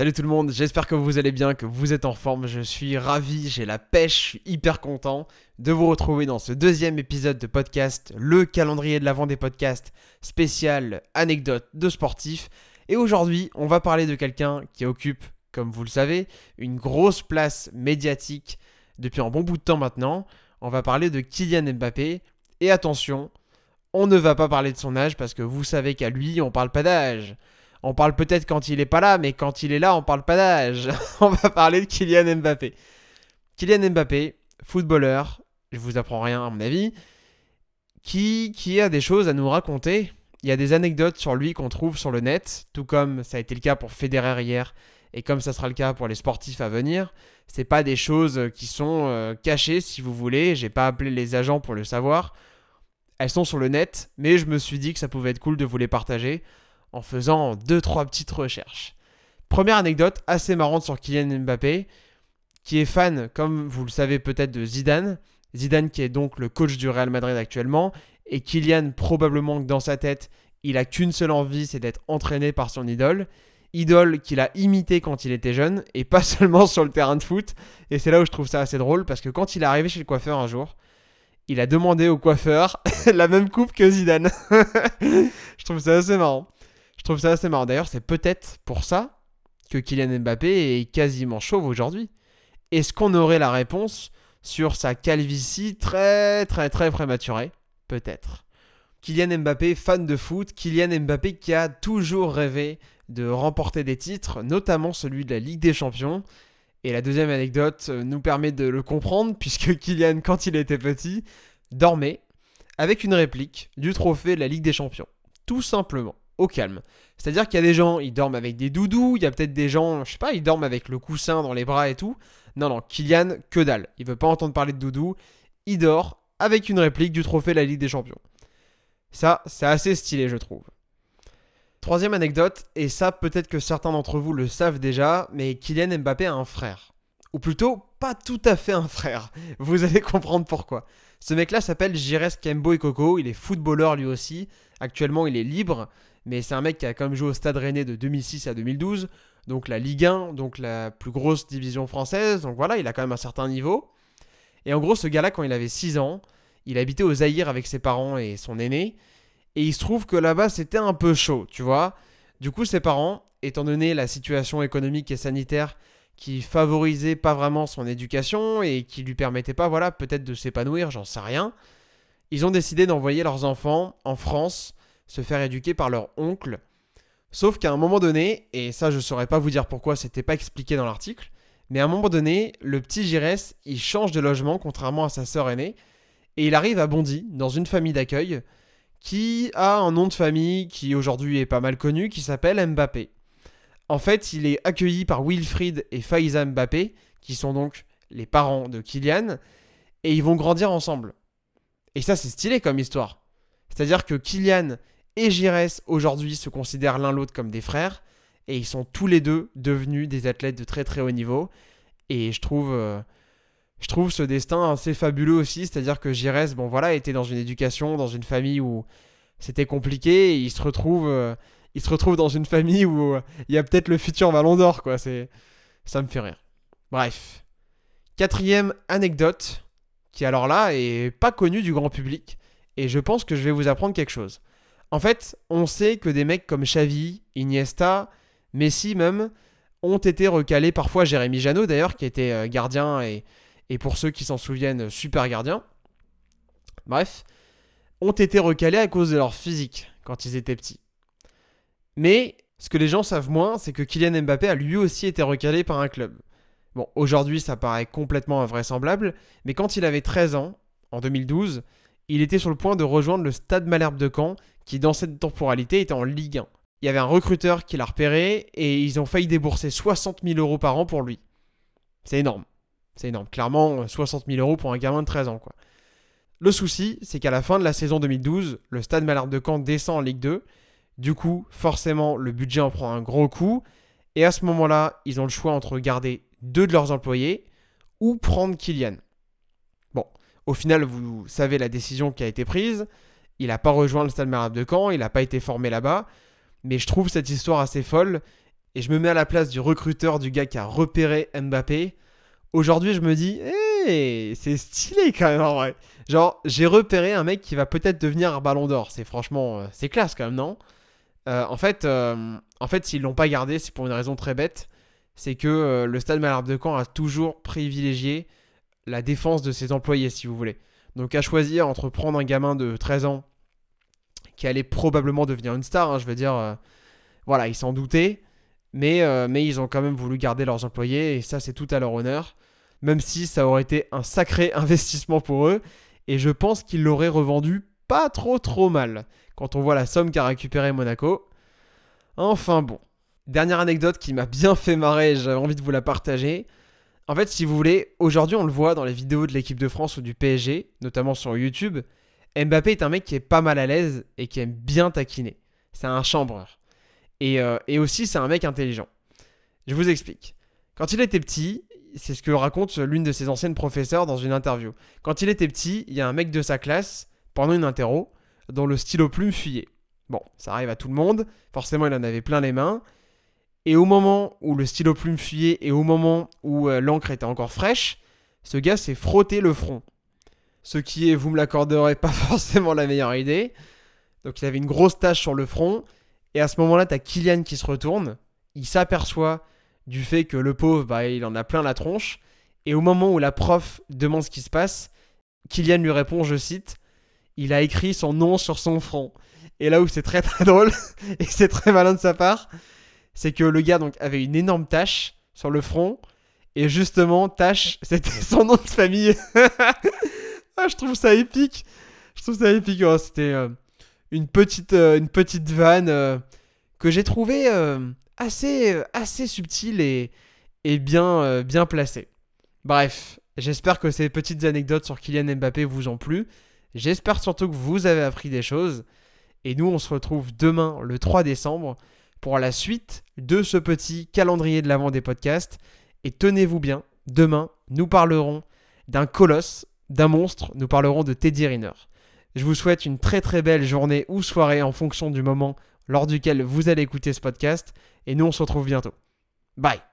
Salut tout le monde, j'espère que vous allez bien, que vous êtes en forme. Je suis ravi, j'ai la pêche, hyper content de vous retrouver dans ce deuxième épisode de podcast, le calendrier de l'avant des podcasts spécial anecdote de sportifs. Et aujourd'hui, on va parler de quelqu'un qui occupe, comme vous le savez, une grosse place médiatique depuis un bon bout de temps maintenant. On va parler de Kylian Mbappé. Et attention, on ne va pas parler de son âge parce que vous savez qu'à lui, on parle pas d'âge. On parle peut-être quand il est pas là, mais quand il est là, on parle pas d'âge. on va parler de Kylian Mbappé. Kylian Mbappé, footballeur, je vous apprends rien à mon avis, qui, qui a des choses à nous raconter. Il y a des anecdotes sur lui qu'on trouve sur le net, tout comme ça a été le cas pour Federer hier, et comme ça sera le cas pour les sportifs à venir. C'est pas des choses qui sont euh, cachées, si vous voulez. J'ai pas appelé les agents pour le savoir. Elles sont sur le net, mais je me suis dit que ça pouvait être cool de vous les partager en faisant deux trois petites recherches. Première anecdote assez marrante sur Kylian Mbappé, qui est fan, comme vous le savez peut-être, de Zidane. Zidane qui est donc le coach du Real Madrid actuellement, et Kylian probablement que dans sa tête, il a qu'une seule envie, c'est d'être entraîné par son idole. Idole qu'il a imité quand il était jeune, et pas seulement sur le terrain de foot. Et c'est là où je trouve ça assez drôle, parce que quand il est arrivé chez le coiffeur un jour, il a demandé au coiffeur la même coupe que Zidane. je trouve ça assez marrant. Je trouve ça assez marrant. D'ailleurs, c'est peut-être pour ça que Kylian Mbappé est quasiment chauve aujourd'hui. Est-ce qu'on aurait la réponse sur sa calvitie très très très prématurée? Peut-être. Kylian Mbappé, fan de foot, Kylian Mbappé qui a toujours rêvé de remporter des titres, notamment celui de la Ligue des Champions. Et la deuxième anecdote nous permet de le comprendre, puisque Kylian, quand il était petit, dormait avec une réplique du trophée de la Ligue des Champions. Tout simplement calme. C'est-à-dire qu'il y a des gens, ils dorment avec des doudous, il y a peut-être des gens, je sais pas, ils dorment avec le coussin dans les bras et tout. Non, non, Kylian, que dalle. Il veut pas entendre parler de doudou. Il dort avec une réplique du trophée de la Ligue des Champions. Ça, c'est assez stylé, je trouve. Troisième anecdote, et ça peut-être que certains d'entre vous le savent déjà, mais Kylian Mbappé a un frère. Ou plutôt, pas tout à fait un frère. Vous allez comprendre pourquoi. Ce mec-là s'appelle Jires Kembo Coco, il est footballeur lui aussi. Actuellement, il est libre mais c'est un mec qui a quand même joué au Stade Rennais de 2006 à 2012, donc la Ligue 1, donc la plus grosse division française, donc voilà, il a quand même un certain niveau. Et en gros, ce gars-là, quand il avait 6 ans, il habitait au Zaïre avec ses parents et son aîné, et il se trouve que là-bas, c'était un peu chaud, tu vois. Du coup, ses parents, étant donné la situation économique et sanitaire qui favorisait pas vraiment son éducation et qui lui permettait pas, voilà, peut-être de s'épanouir, j'en sais rien, ils ont décidé d'envoyer leurs enfants en France se faire éduquer par leur oncle. Sauf qu'à un moment donné, et ça je saurais pas vous dire pourquoi, c'était pas expliqué dans l'article, mais à un moment donné, le petit Girès, il change de logement contrairement à sa sœur aînée, et il arrive à Bondy, dans une famille d'accueil, qui a un nom de famille qui aujourd'hui est pas mal connu, qui s'appelle Mbappé. En fait, il est accueilli par Wilfried et Faiza Mbappé, qui sont donc les parents de Kylian, et ils vont grandir ensemble. Et ça, c'est stylé comme histoire. C'est-à-dire que Kylian et Gires aujourd'hui se considèrent l'un l'autre comme des frères et ils sont tous les deux devenus des athlètes de très très haut niveau et je trouve euh, ce destin assez fabuleux aussi, c'est-à-dire que Gires bon voilà, était dans une éducation, dans une famille où c'était compliqué et il se retrouve euh, dans une famille où euh, il y a peut-être le futur Ballon d'Or quoi, c'est ça me fait rire. Bref. Quatrième anecdote qui alors là est pas connue du grand public et je pense que je vais vous apprendre quelque chose. En fait, on sait que des mecs comme Xavi, Iniesta, Messi même, ont été recalés, parfois Jérémy Janot d'ailleurs, qui était euh, gardien et, et pour ceux qui s'en souviennent, super gardien. Bref, ont été recalés à cause de leur physique quand ils étaient petits. Mais ce que les gens savent moins, c'est que Kylian Mbappé a lui aussi été recalé par un club. Bon, aujourd'hui ça paraît complètement invraisemblable, mais quand il avait 13 ans, en 2012, il était sur le point de rejoindre le Stade Malherbe de Caen, qui dans cette temporalité était en Ligue 1. Il y avait un recruteur qui l'a repéré et ils ont failli débourser 60 000 euros par an pour lui. C'est énorme. C'est énorme. Clairement, 60 000 euros pour un gamin de 13 ans. Quoi. Le souci, c'est qu'à la fin de la saison 2012, le Stade Malherbe de Caen descend en Ligue 2. Du coup, forcément, le budget en prend un gros coup. Et à ce moment-là, ils ont le choix entre garder deux de leurs employés ou prendre Kylian. Au final, vous savez la décision qui a été prise. Il n'a pas rejoint le Stade Malherbe de Caen, il n'a pas été formé là-bas. Mais je trouve cette histoire assez folle. et je me mets à la place du recruteur, du gars qui a repéré Mbappé, aujourd'hui je me dis, c'est stylé quand même en vrai. Genre, j'ai repéré un mec qui va peut-être devenir un ballon d'or. C'est franchement, euh, c'est classe quand même, non? Euh, En fait, euh, en fait s'ils l'ont pas gardé, c'est pour une raison très bête. C'est que le stade Malherbe de Caen a toujours privilégié la défense de ses employés, si vous voulez. Donc à choisir entre prendre un gamin de 13 ans qui allait probablement devenir une star, hein, je veux dire, voilà, ils s'en doutaient, mais, mais ils ont quand même voulu garder leurs employés, et ça c'est tout à leur honneur même si ça aurait été un sacré investissement pour eux, et je pense qu'ils l'auraient revendu pas trop trop mal, quand on voit la somme qu'a récupéré Monaco. Enfin bon. Dernière anecdote qui m'a bien fait marrer, j'avais envie de vous la partager. En fait, si vous voulez, aujourd'hui on le voit dans les vidéos de l'équipe de France ou du PSG, notamment sur YouTube, Mbappé est un mec qui est pas mal à l'aise et qui aime bien taquiner. C'est un chambreur. Et, euh, et aussi, c'est un mec intelligent. Je vous explique. Quand il était petit, c'est ce que raconte l'une de ses anciennes professeurs dans une interview. Quand il était petit, il y a un mec de sa classe, pendant une interro, dont le stylo plume fuyait. Bon, ça arrive à tout le monde, forcément il en avait plein les mains. Et au moment où le stylo plume fuyait et au moment où euh, l'encre était encore fraîche, ce gars s'est frotté le front. Ce qui est, vous me l'accorderez, pas forcément la meilleure idée. Donc il avait une grosse tache sur le front. Et à ce moment-là, t'as Kylian qui se retourne. Il s'aperçoit du fait que le pauvre, bah, il en a plein la tronche. Et au moment où la prof demande ce qui se passe, Kylian lui répond, je cite, il a écrit son nom sur son front. Et là où c'est très très drôle, et c'est très malin de sa part, c'est que le gars donc avait une énorme tache sur le front, et justement, tache, c'était son nom de famille. ah, je trouve ça épique. Je trouve ça épique. Oh, c'était euh, une, petite, euh, une petite vanne euh, que j'ai trouvé assez, assez subtil et, et bien, bien placé. Bref, j'espère que ces petites anecdotes sur Kylian Mbappé vous ont plu. J'espère surtout que vous avez appris des choses. Et nous, on se retrouve demain, le 3 décembre, pour la suite de ce petit calendrier de l'avant des podcasts. Et tenez-vous bien, demain, nous parlerons d'un colosse, d'un monstre, nous parlerons de Teddy Riner. Je vous souhaite une très très belle journée ou soirée en fonction du moment lors duquel vous allez écouter ce podcast. Et nous, on se retrouve bientôt. Bye